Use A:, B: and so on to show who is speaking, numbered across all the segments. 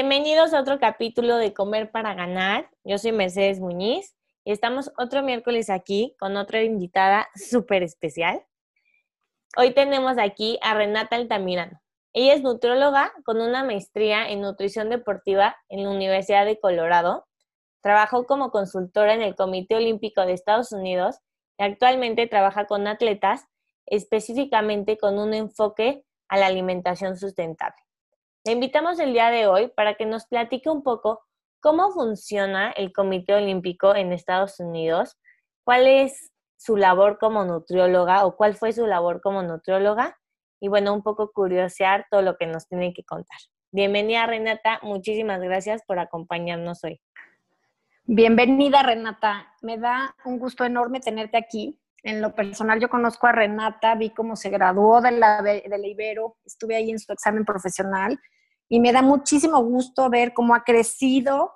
A: Bienvenidos a otro capítulo de Comer para Ganar. Yo soy Mercedes Muñiz y estamos otro miércoles aquí con otra invitada súper especial. Hoy tenemos aquí a Renata Altamirano. Ella es nutrióloga con una maestría en nutrición deportiva en la Universidad de Colorado. Trabajó como consultora en el Comité Olímpico de Estados Unidos y actualmente trabaja con atletas específicamente con un enfoque a la alimentación sustentable. Invitamos el día de hoy para que nos platique un poco cómo funciona el Comité Olímpico en Estados Unidos, cuál es su labor como nutrióloga o cuál fue su labor como nutrióloga y bueno, un poco curiosear todo lo que nos tiene que contar. Bienvenida Renata, muchísimas gracias por acompañarnos hoy.
B: Bienvenida Renata, me da un gusto enorme tenerte aquí. En lo personal yo conozco a Renata, vi cómo se graduó de la, de la Ibero, estuve ahí en su examen profesional y me da muchísimo gusto ver cómo ha crecido,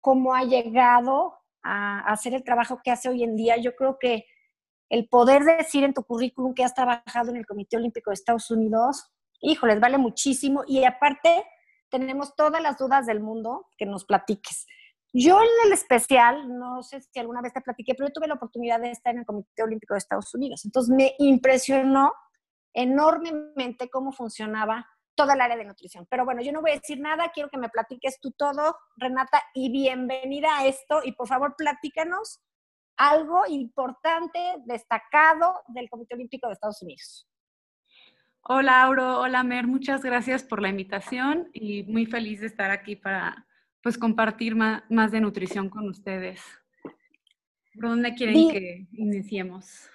B: cómo ha llegado a hacer el trabajo que hace hoy en día. Yo creo que el poder decir en tu currículum que has trabajado en el Comité Olímpico de Estados Unidos, híjoles, vale muchísimo. Y aparte, tenemos todas las dudas del mundo que nos platiques. Yo en el especial, no sé si alguna vez te platiqué, pero yo tuve la oportunidad de estar en el Comité Olímpico de Estados Unidos. Entonces me impresionó enormemente cómo funcionaba toda el área de nutrición. Pero bueno, yo no voy a decir nada, quiero que me platiques tú todo, Renata, y bienvenida a esto. Y por favor, platícanos algo importante, destacado del Comité Olímpico de Estados Unidos.
C: Hola, Auro. Hola, Mer. Muchas gracias por la invitación y muy feliz de estar aquí para pues, compartir más, más de nutrición con ustedes. ¿Por dónde quieren que iniciemos?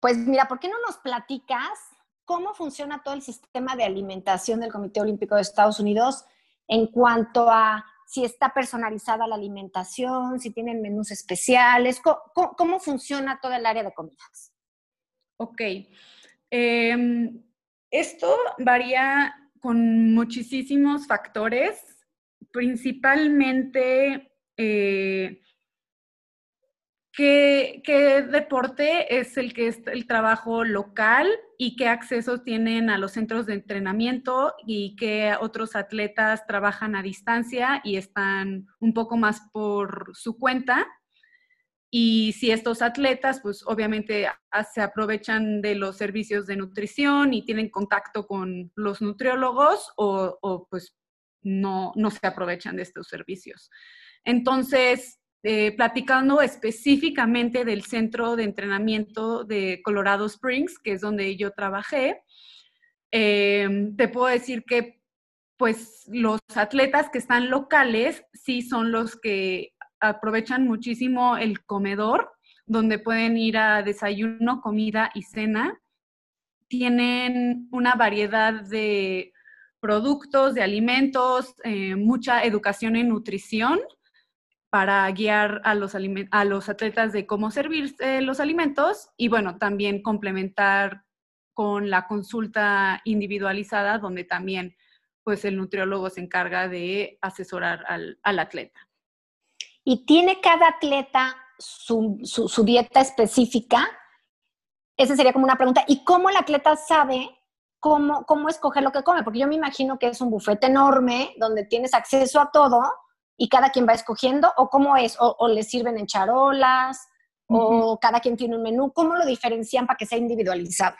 B: Pues mira, ¿por qué no nos platicas cómo funciona todo el sistema de alimentación del Comité Olímpico de Estados Unidos en cuanto a si está personalizada la alimentación, si tienen menús especiales, cómo, funciona todo el área de comidas.
C: Ok. Em, esto varía con muchísimos factores, principalmente eh, ¿Qué, deporte es el que es el trabajo local y qué accesos tienen a los centros de entrenamiento y qué otros atletas trabajan a distancia y están un poco más por su cuenta? Y si estos atletas, pues obviamente se aprovechan de los servicios de nutrición y tienen contacto con los nutriólogos o, o pues no, no se aprovechan de estos servicios. Entonces, eh, platicando específicamente del centro de entrenamiento de Colorado Springs, que es donde yo trabajé, eh, te puedo decir que pues los atletas que están locales sí son los que aprovechan muchísimo el comedor, donde pueden ir a desayuno, comida y cena. Tienen una variedad de productos, de alimentos, eh, mucha educación en nutrición para guiar a los, atletas de cómo servir los alimentos y bueno, también complementar con la consulta individualizada donde también pues el nutriólogo se encarga de asesorar al, atleta.
B: ¿Y tiene cada atleta su, su, dieta específica? Esa sería como una pregunta. ¿Y cómo el atleta sabe cómo, cómo escoger lo que come? Porque yo me imagino que es un bufete enorme donde tienes acceso a todo y cada quien va escogiendo o cómo es, o, les sirven en charolas, o cada quien tiene un menú, ¿cómo lo diferencian para que sea individualizado?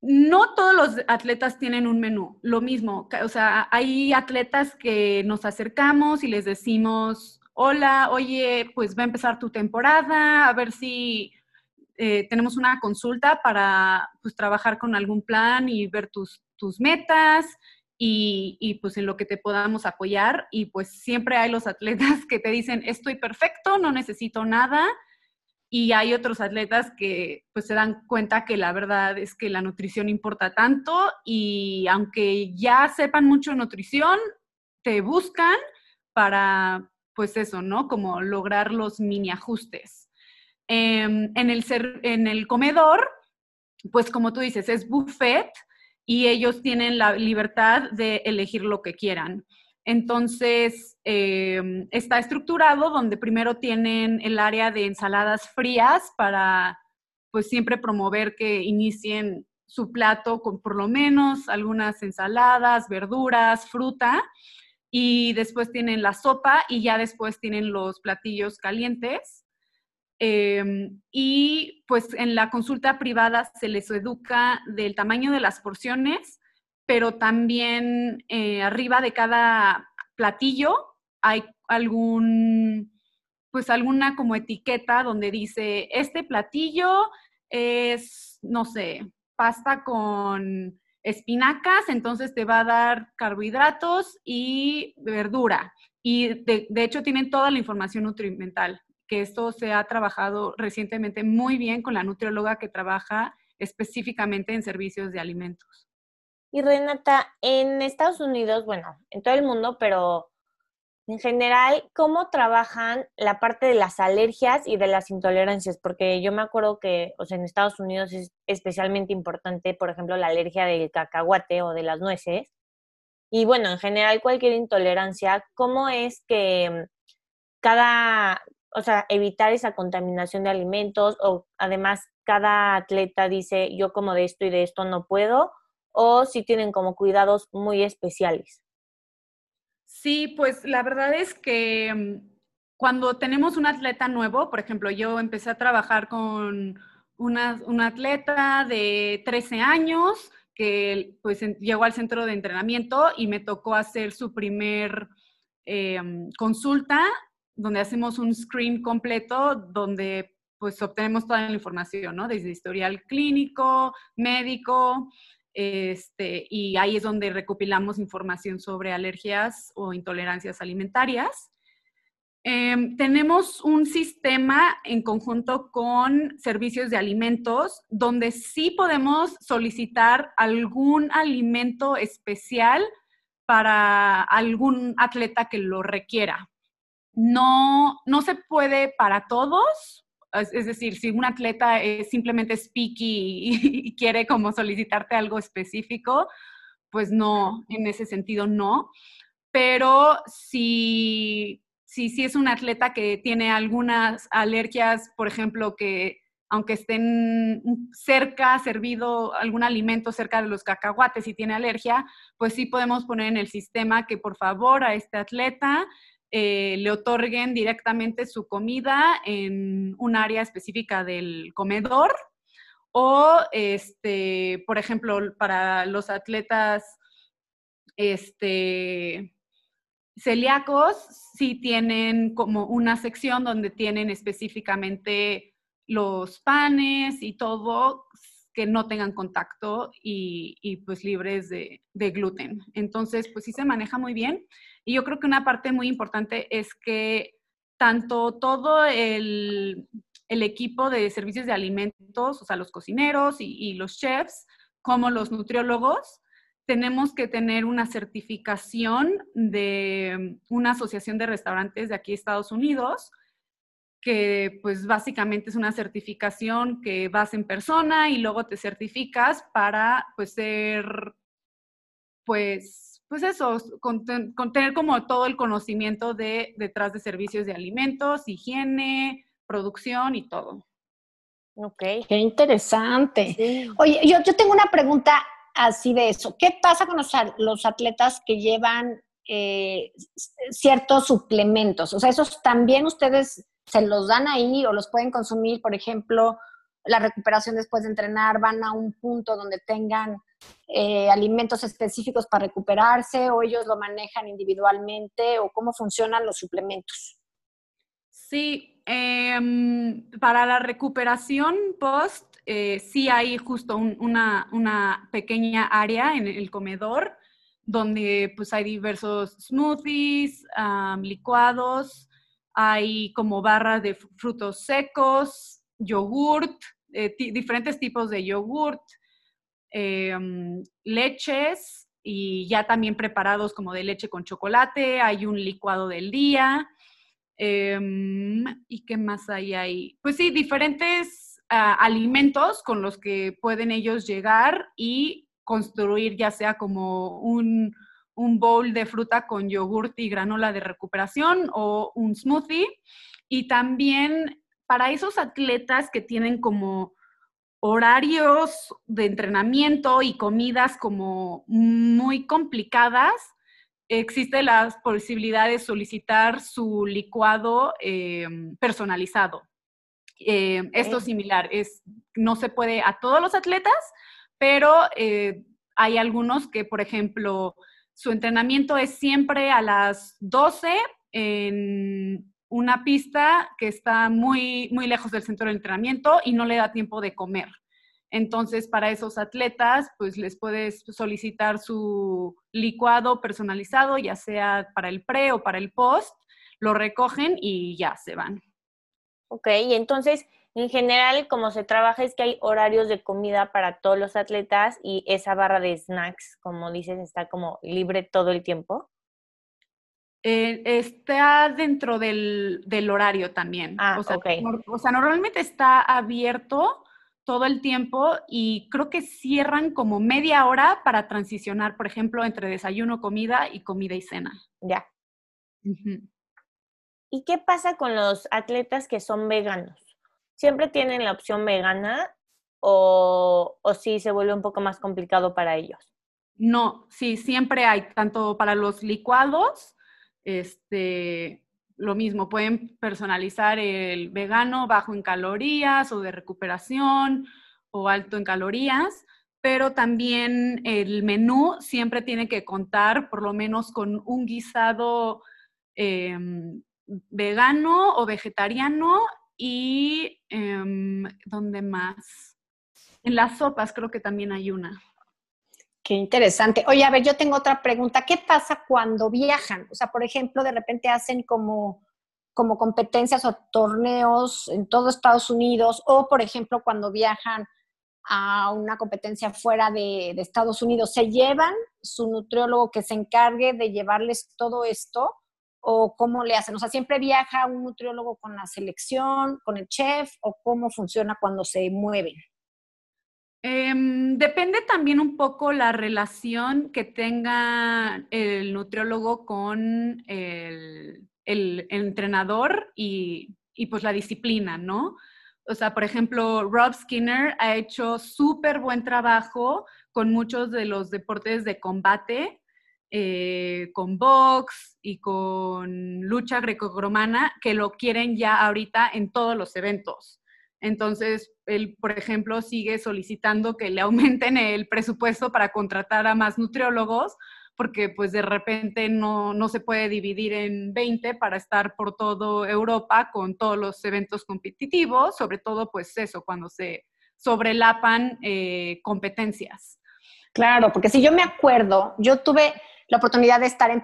C: No todos los atletas tienen un menú, lo mismo, o sea, hay atletas que nos acercamos y les decimos, hola, oye, pues va a empezar tu temporada, a ver si eh, tenemos una consulta para pues, trabajar con algún plan y ver tus, tus metas, y, pues en lo que te podamos apoyar. Y pues siempre hay los atletas que te dicen, estoy perfecto, no necesito nada. Y hay otros atletas que pues se dan cuenta que la verdad es que la nutrición importa tanto y aunque ya sepan mucho nutrición, te buscan para, pues eso, ¿no? Como lograr los mini ajustes. Em, en, el en el comedor, pues como tú dices, es buffet y ellos tienen la libertad de elegir lo que quieran. Entonces, em, está estructurado donde primero tienen el área de ensaladas frías para, pues siempre promover que inicien su plato con por lo menos algunas ensaladas, verduras, fruta. Y después tienen la sopa y ya después tienen los platillos calientes. Em, y pues en la consulta privada se les educa del tamaño de las porciones, pero también eh, arriba de cada platillo hay algún, pues alguna como etiqueta donde dice, este platillo es, no sé, pasta con espinacas, entonces te va a dar carbohidratos y verdura. Y de, de hecho tienen toda la información nutrimental que esto se ha trabajado recientemente muy bien con la nutrióloga que trabaja específicamente en servicios de alimentos.
A: Y Renata, en Estados Unidos, bueno, en todo el mundo, pero en general, ¿cómo trabajan la parte de las alergias y de las intolerancias? Porque yo me acuerdo que, o sea, en Estados Unidos es especialmente importante, por ejemplo, la alergia del cacahuate o de las nueces. Y bueno, en general, cualquier intolerancia, ¿cómo es que cada, o sea, evitar esa contaminación de alimentos o además cada atleta dice yo como de esto y de esto no puedo o si tienen como cuidados muy especiales.
C: Sí, pues la verdad es que mm, cuando tenemos un atleta nuevo, por ejemplo, yo empecé a trabajar con una, un atleta de 13 años que pues llegó al centro de entrenamiento y me tocó hacer su primer em, consulta donde hacemos un screen completo donde pues obtenemos toda la información, ¿no? Desde historial clínico, médico, este, y ahí es donde recopilamos información sobre alergias o intolerancias alimentarias. Em, tenemos un sistema en conjunto con servicios de alimentos donde sí podemos solicitar algún alimento especial para algún atleta que lo requiera no, no se puede para todos. Es, decir, si un atleta es simplemente speaky y, quiere como solicitarte algo específico, pues no, en ese sentido no. Pero si, si, si es un atleta que tiene algunas alergias, por ejemplo, que aunque estén cerca, servido algún alimento cerca de los cacahuates y tiene alergia, pues sí podemos poner en el sistema que por favor a este atleta eh, le otorguen directamente su comida en un área específica del comedor o, este, por ejemplo, para los atletas este, celíacos, sí tienen como una sección donde tienen específicamente los panes y todo que no tengan contacto y, pues libres de, de, gluten. Entonces, pues sí se maneja muy bien. Y yo creo que una parte muy importante es que tanto todo el, equipo de servicios de alimentos, o sea, los cocineros y, los chefs, como los nutriólogos, tenemos que tener una certificación de una asociación de restaurantes de aquí Estados Unidos, que pues básicamente es una certificación que vas en persona y luego te certificas para pues ser pues pues eso, con, tener como todo el conocimiento de detrás de servicios de alimentos, higiene, producción y todo.
B: Ok. Qué interesante. Oye, yo, yo, tengo una pregunta así de eso. ¿Qué pasa con los, atletas que llevan eh, ciertos suplementos? O sea, esos también ustedes se los dan ahí o los pueden consumir, por ejemplo, la recuperación después de entrenar, van a un punto donde tengan eh, alimentos específicos para recuperarse o ellos lo manejan individualmente o cómo funcionan los suplementos?
C: Sí, em, para la recuperación post, eh, sí hay justo una, una, pequeña área en el comedor donde pues hay diversos smoothies, licuados, hay como barras de frutos secos, yogurt, eh, diferentes tipos de yogurt, em, leches y ya también preparados como de leche con chocolate, hay un licuado del día. Em, ¿Y qué más hay ahí? Pues sí, diferentes ah, alimentos con los que pueden ellos llegar y construir ya sea como un, un bowl de fruta con yogurt y granola de recuperación o un smoothie. Y también para esos atletas que tienen como horarios de entrenamiento y comidas como muy complicadas, existe la posibilidad de solicitar su licuado em, personalizado. Eh, esto es similar, es, no se puede a todos los atletas, pero eh, hay algunos que, por ejemplo, su entrenamiento es siempre a las 12 en una pista que está muy, muy lejos del centro de entrenamiento y no le da tiempo de comer. Entonces, para esos atletas, pues les puedes solicitar su licuado personalizado, ya sea para el pre o para el post, lo recogen y ya se van.
A: Ok, y entonces, en general, como se trabaja es que hay horarios de comida para todos los atletas y esa barra de snacks, como dices, está como libre todo el tiempo.
C: Eh, está dentro del, horario también.
A: Ah,
C: o, sea,
A: okay.
C: o sea, normalmente está abierto todo el tiempo y creo que cierran como media hora para transicionar, por ejemplo, entre desayuno, comida y comida y cena.
A: Ya. ¿Y qué pasa con los atletas que son veganos? ¿Siempre tienen la opción vegana o, o sí se vuelve un poco más complicado para ellos?
C: No, sí, siempre hay, tanto para los licuados este, lo mismo, pueden personalizar el vegano bajo en calorías o de recuperación o alto en calorías, pero también el menú siempre tiene que contar por lo menos con un guisado em, vegano o vegetariano y em, ¿dónde más? En las sopas creo que también hay una.
B: Qué interesante. Oye, a ver, yo tengo otra pregunta. ¿Qué pasa cuando viajan? O sea, por ejemplo, de repente hacen como, como competencias o torneos en todo Estados Unidos, o por ejemplo, cuando viajan a una competencia fuera de, de Estados Unidos, ¿se llevan su nutriólogo que se encargue de llevarles todo esto? ¿O cómo le hacen? O sea, ¿siempre viaja un nutriólogo con la selección, con el chef? ¿O cómo funciona cuando se mueven?
C: Em, depende también un poco la relación que tenga el nutriólogo con el, entrenador y, pues la disciplina, ¿no? O sea, por ejemplo, Rob Skinner ha hecho súper buen trabajo con muchos de los deportes de combate, eh, con box y con lucha greco-romana, que lo quieren ya ahorita en todos los eventos. Entonces, él, por ejemplo, sigue solicitando que le aumenten el presupuesto para contratar a más nutriólogos, porque pues de repente no, se puede dividir en 20 para estar por toda Europa con todos los eventos competitivos, sobre todo pues eso, cuando se sobrelapan eh, competencias.
B: Claro, porque si yo me acuerdo, yo tuve la oportunidad de estar en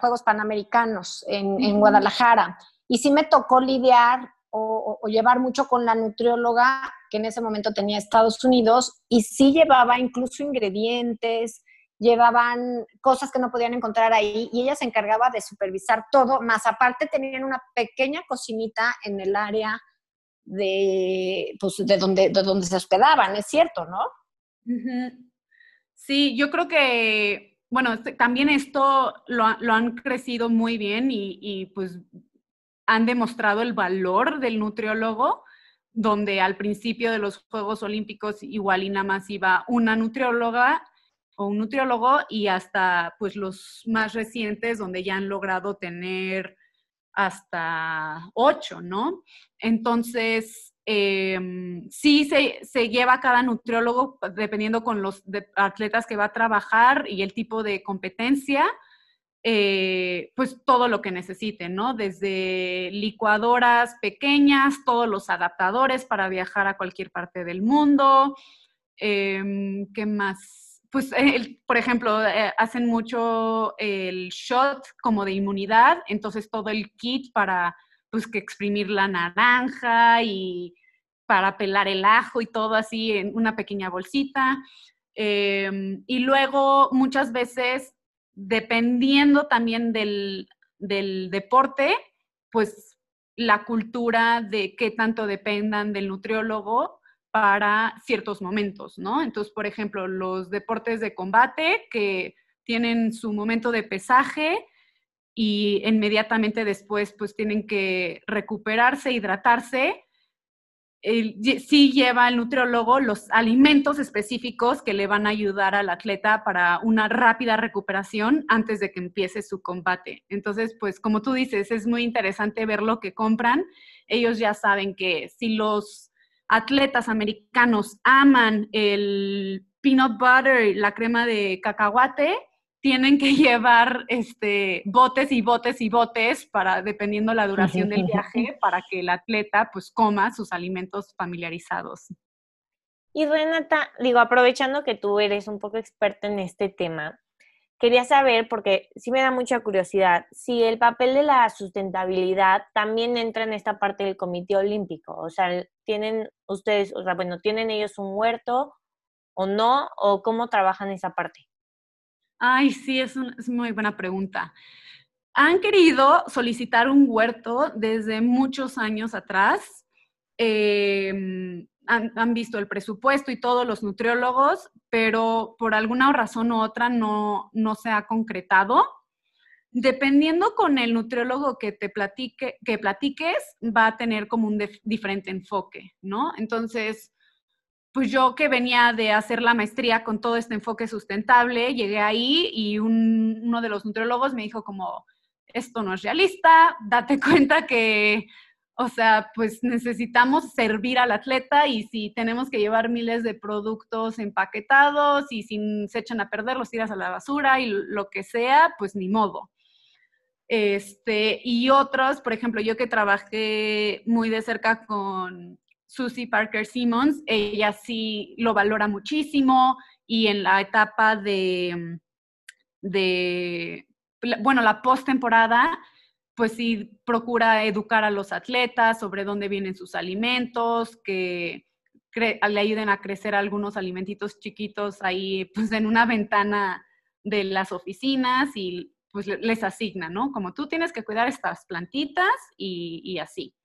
B: Juegos Panamericanos en, en Guadalajara y sí me tocó lidiar o, llevar mucho con la nutrióloga que en ese momento tenía Estados Unidos y sí llevaba incluso ingredientes, llevaban cosas que no podían encontrar ahí y ella se encargaba de supervisar todo, más aparte tenían una pequeña cocinita en el área de, pues, de, donde, de donde se hospedaban, es cierto, ¿no?
C: Sí, yo creo que, bueno, este, también esto lo, han crecido muy bien y, y pues han demostrado el valor del nutriólogo, donde al principio de los Juegos Olímpicos igual y nada más iba una nutrióloga o un nutriólogo y hasta pues los más recientes donde ya han logrado tener hasta ocho, ¿no? Entonces, em, sí se, se, lleva cada nutriólogo dependiendo con los atletas que va a trabajar y el tipo de competencia, eh, pues todo lo que necesiten, ¿no? Desde licuadoras pequeñas, todos los adaptadores para viajar a cualquier parte del mundo. Em, ¿Qué más? Pues, por ejemplo, eh, hacen mucho el shot como de inmunidad, entonces todo el kit para, pues, que exprimir la naranja y para pelar el ajo y todo así en una pequeña bolsita. Em, y luego muchas veces, dependiendo también del, del deporte, pues la cultura de qué tanto dependan del nutriólogo para ciertos momentos, ¿no? Entonces, por ejemplo, los deportes de combate que tienen su momento de pesaje y inmediatamente después pues tienen que recuperarse, hidratarse, sí lleva el nutriólogo los alimentos específicos que le van a ayudar al atleta para una rápida recuperación antes de que empiece su combate. Entonces, pues como tú dices, es muy interesante ver lo que compran. Ellos ya saben que si los atletas americanos aman el peanut butter, la crema de cacahuate, tienen que llevar este, botes y botes y botes para, dependiendo la duración del viaje, para que el atleta pues coma sus alimentos familiarizados.
A: Y Renata, digo, aprovechando que tú eres un poco experta en este tema, quería saber, porque sí me da mucha curiosidad, si el papel de la sustentabilidad también entra en esta parte del Comité Olímpico. O sea, ¿tienen ustedes, o sea, bueno, ¿tienen ellos un huerto o no? ¿O cómo trabajan esa parte?
C: Ay, sí, es, una muy buena pregunta. Han querido solicitar un huerto desde muchos años atrás. Em, han, visto el presupuesto y todos los nutriólogos, pero por alguna razón u otra no, no se ha concretado. Dependiendo con el nutriólogo que te platique, que platiques, va a tener como un diferente enfoque, ¿no? Entonces, pues yo que venía de hacer la maestría con todo este enfoque sustentable, llegué ahí y uno de los nutriólogos me dijo como, esto no es realista, date cuenta que, o sea, pues necesitamos servir al atleta y si tenemos que llevar miles de productos empaquetados y si se echan a perder, los tiras a la basura y lo que sea, pues ni modo. Este, y otros, por ejemplo, yo que trabajé muy de cerca con Susie Parker Simmons, ella sí lo valora muchísimo y en la etapa de, de bueno, la postemporada, pues sí procura educar a los atletas sobre dónde vienen sus alimentos, que le ayuden a crecer algunos alimentitos chiquitos ahí, pues en una ventana de las oficinas y pues les asigna, ¿no? Como tú tienes que cuidar estas plantitas y, y así.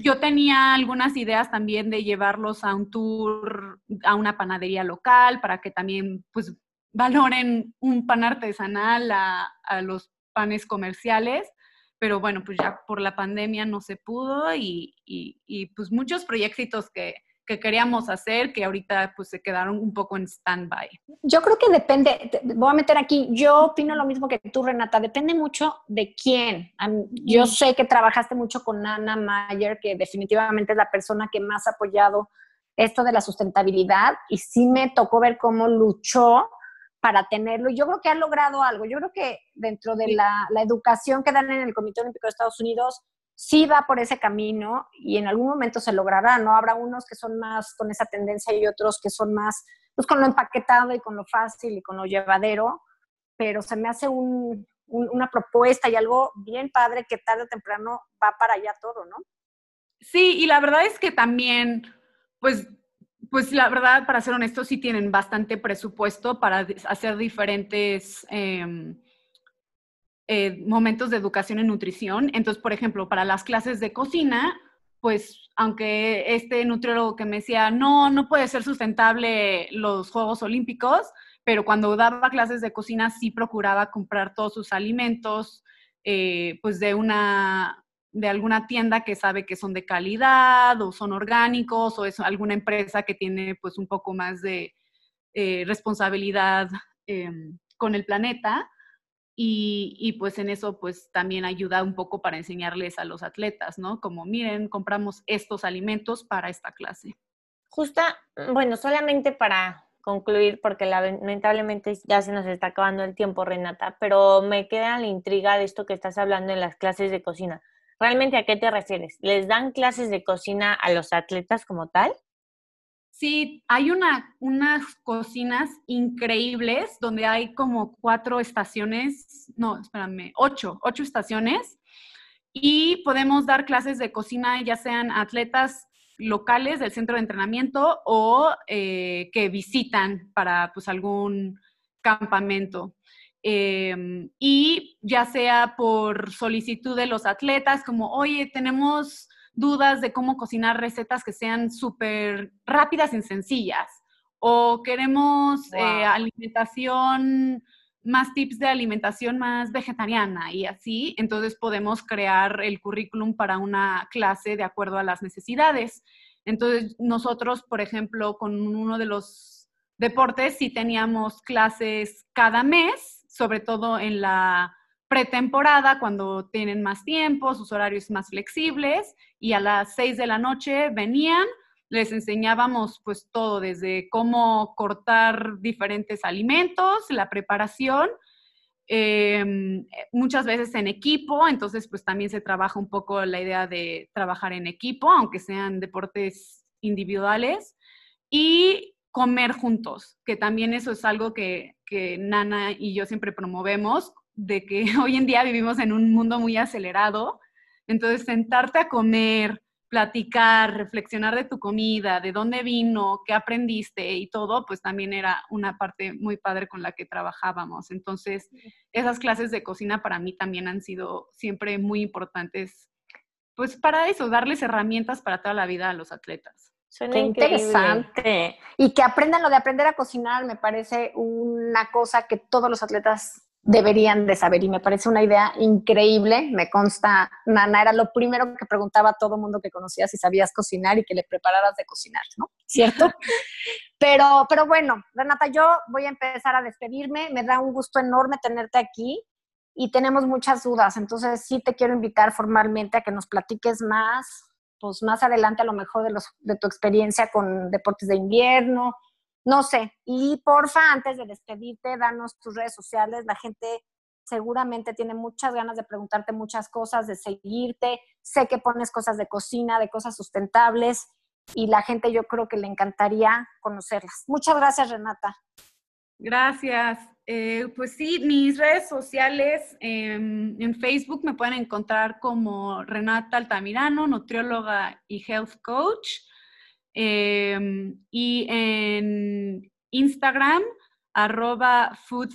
C: Yo tenía algunas ideas también de llevarlos a un tour a una panadería local para que también pues valoren un pan artesanal a, los panes comerciales, pero bueno, pues ya por la pandemia no se pudo y, y pues muchos proyectos que, que queríamos hacer que ahorita pues se quedaron un poco en stand-by.
B: Yo creo que depende, voy a meter aquí, yo opino lo mismo que tú, Renata, depende mucho de quién. Yo sé que trabajaste mucho con Ana Mayer, que definitivamente es la persona que más ha apoyado esto de la sustentabilidad y sí me tocó ver cómo luchó para tenerlo. Yo creo que ha logrado algo. Yo creo que dentro de la, la educación que dan en el Comité Olímpico de Estados Unidos, sí va por ese camino y en algún momento se logrará, ¿no? Habrá unos que son más con esa tendencia y otros que son más, pues con lo empaquetado y con lo fácil y con lo llevadero, pero se me hace una propuesta y algo bien padre que tarde o temprano va para allá todo, ¿no?
C: Sí, y la verdad es que también, pues, pues la verdad, para ser honesto, sí tienen bastante presupuesto para hacer diferentes... Em, eh, momentos de educación en nutrición. Entonces, por ejemplo, para las clases de cocina, pues aunque este nutriólogo que me decía, no, no puede ser sustentable los Juegos Olímpicos, pero cuando daba clases de cocina sí procuraba comprar todos sus alimentos, eh, pues de una de alguna tienda que sabe que son de calidad o son orgánicos o es alguna empresa que tiene pues un poco más de eh, responsabilidad em, con el planeta. Y, pues en eso pues también ayuda un poco para enseñarles a los atletas, ¿no? Como miren, compramos estos alimentos para esta clase.
A: Justa, bueno, solamente para concluir, porque lamentablemente ya se nos está acabando el tiempo, Renata, pero me queda la intriga de esto que estás hablando en las clases de cocina. ¿Realmente a qué te refieres? ¿Les dan clases de cocina a los atletas como tal?
C: Sí, hay una, unas cocinas increíbles donde hay como cuatro estaciones, no, espérame, ocho, ocho estaciones y podemos dar clases de cocina, ya sean atletas locales del centro de entrenamiento o eh, que visitan para pues algún campamento. Em, y ya sea por solicitud de los atletas, como, oye, tenemos dudas de cómo cocinar recetas que sean súper rápidas y sencillas, o queremos eh, alimentación, más tips de alimentación más vegetariana y así, entonces podemos crear el currículum para una clase de acuerdo a las necesidades. Entonces, nosotros, por ejemplo, con uno de los deportes, sí teníamos clases cada mes sobre todo en la pretemporada, cuando tienen más tiempo, sus horarios más flexibles, y a las seis de la noche venían, les enseñábamos pues todo, desde cómo cortar diferentes alimentos, la preparación, em, muchas veces en equipo, entonces pues también se trabaja un poco la idea de trabajar en equipo, aunque sean deportes individuales, y comer juntos, que también eso es algo que, Nana y yo siempre promovemos, de que hoy en día vivimos en un mundo muy acelerado, entonces sentarte a comer, platicar, reflexionar de tu comida, de dónde vino, qué aprendiste y todo, pues también era una parte muy padre con la que trabajábamos. Entonces, esas clases de cocina para mí también han sido siempre muy importantes, pues para eso, darles herramientas para toda la vida a los atletas.
B: Qué interesante. Y que aprendan lo de aprender a cocinar, me parece una cosa que todos los atletas deberían de saber y me parece una idea increíble. Me consta, Nana, era lo primero que preguntaba a todo mundo que conocía si sabías cocinar y que le prepararas de cocinar, ¿no? ¿Cierto? pero, pero bueno, Renata, yo voy a empezar a despedirme. Me da un gusto enorme tenerte aquí y tenemos muchas dudas. Entonces sí te quiero invitar formalmente a que nos platiques más pues más adelante a lo mejor de, los, de tu experiencia con deportes de invierno, no sé. Y porfa, antes de despedirte, danos tus redes sociales. La gente seguramente tiene muchas ganas de preguntarte muchas cosas, de seguirte. Sé que pones cosas de cocina, de cosas sustentables y la gente yo creo que le encantaría conocerlas. Muchas gracias, Renata.
C: Gracias. Eh, pues sí, mis redes sociales em, en Facebook me pueden encontrar como Renata Altamirano, nutrióloga y health coach. Em, y en Instagram, arroba Food.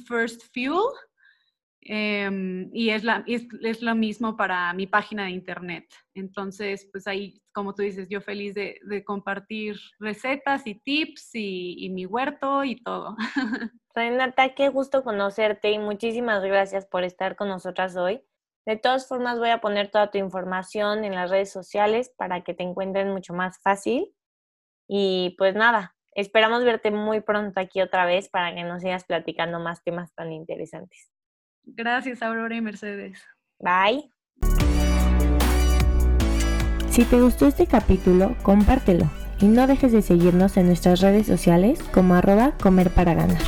C: Em, y es, la, es, lo mismo para mi página de internet. Entonces, pues ahí, como tú dices, yo feliz de, compartir recetas y tips y, y mi huerto y todo.
A: Renata, qué gusto conocerte y muchísimas gracias por estar con nosotras hoy. De todas formas, voy a poner toda tu información en las redes sociales para que te encuentren mucho más fácil. Y pues nada, esperamos verte muy pronto aquí otra vez para que nos sigas platicando más temas tan interesantes.
C: Gracias, Aurora y Mercedes.
A: Bye.
D: Si te gustó este capítulo, compártelo y no dejes de seguirnos en nuestras redes sociales como arroba comer para ganar.